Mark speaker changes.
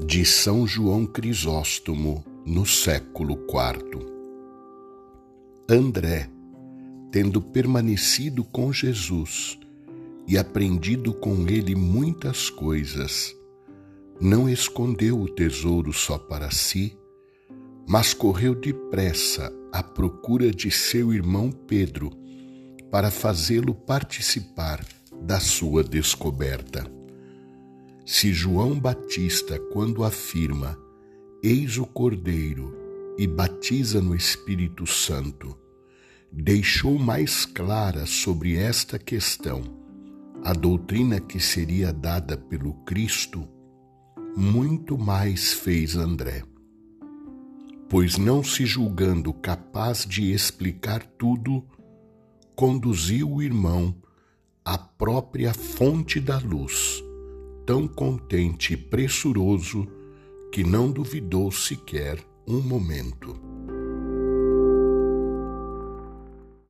Speaker 1: de São João Crisóstomo no século IV. André, tendo permanecido com Jesus e aprendido com ele muitas coisas, não escondeu o tesouro só para si, mas correu depressa à procura de seu irmão Pedro para fazê-lo participar da sua descoberta. Se João Batista, quando afirma, Eis o Cordeiro, e batiza no Espírito Santo, deixou mais clara sobre esta questão a doutrina que seria dada pelo Cristo, muito mais fez André. Pois não se julgando capaz de explicar tudo, conduziu o irmão à própria fonte da luz tão contente e pressuroso que não duvidou sequer um momento.